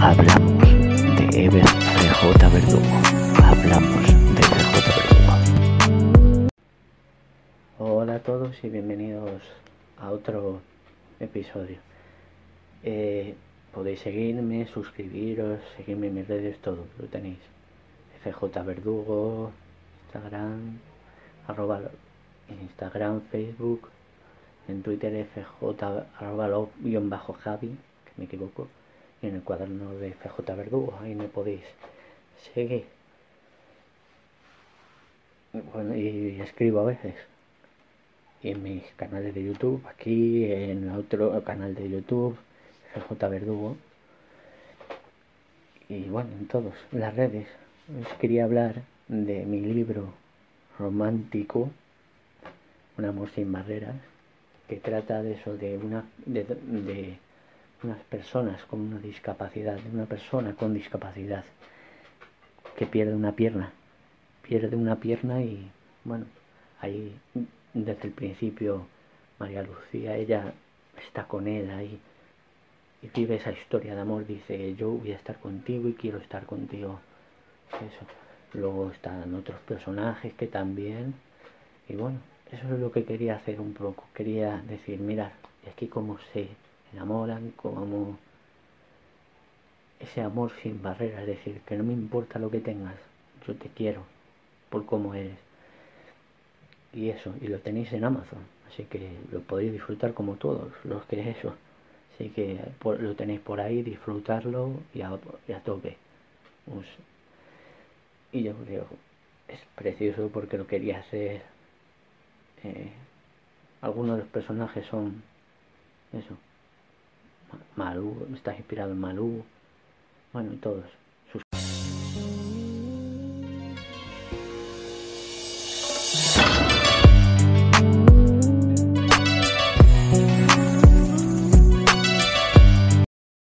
hablamos de Ever FJ Verdugo. Hablamos de FJ Verdugo. Hola a todos y bienvenidos a otro episodio. Eh, podéis seguirme, suscribiros, seguirme en mis redes, todo lo tenéis. FJ Verdugo, Instagram, arroba Instagram, Facebook, en Twitter FJ arroba bajo Javi, que me equivoco, en el cuaderno de FJ Verdugo, ahí me podéis seguir. Bueno, y escribo a veces. En mis canales de YouTube, aquí, en otro canal de YouTube, FJ Verdugo. Y bueno, en todos, las redes. Os quería hablar de mi libro romántico, Un amor sin barreras, que trata de eso, de, una, de, unas personas con una discapacidad, de una persona con discapacidad que pierde una pierna, pierde una pierna y bueno, ahí desde el principio María Lucía, ella está con él ahí y vive esa historia de amor, dice yo voy a estar contigo y quiero estar contigo. Eso. Luego están otros personajes que también, y bueno, eso es lo que quería hacer un poco. Quería decir, mira, aquí como se enamoran, como ese amor sin barreras, es decir, que no me importa lo que tengas, yo te quiero por cómo eres. Y eso, y lo tenéis en Amazon, así que lo podéis disfrutar como todos los que es eso. Así que lo tenéis por ahí, disfrutarlo y a, tope. y yo creo, es precioso porque lo quería hacer eh, algunos de los personajes son eso Malú está inspirado en Malú. Bueno todos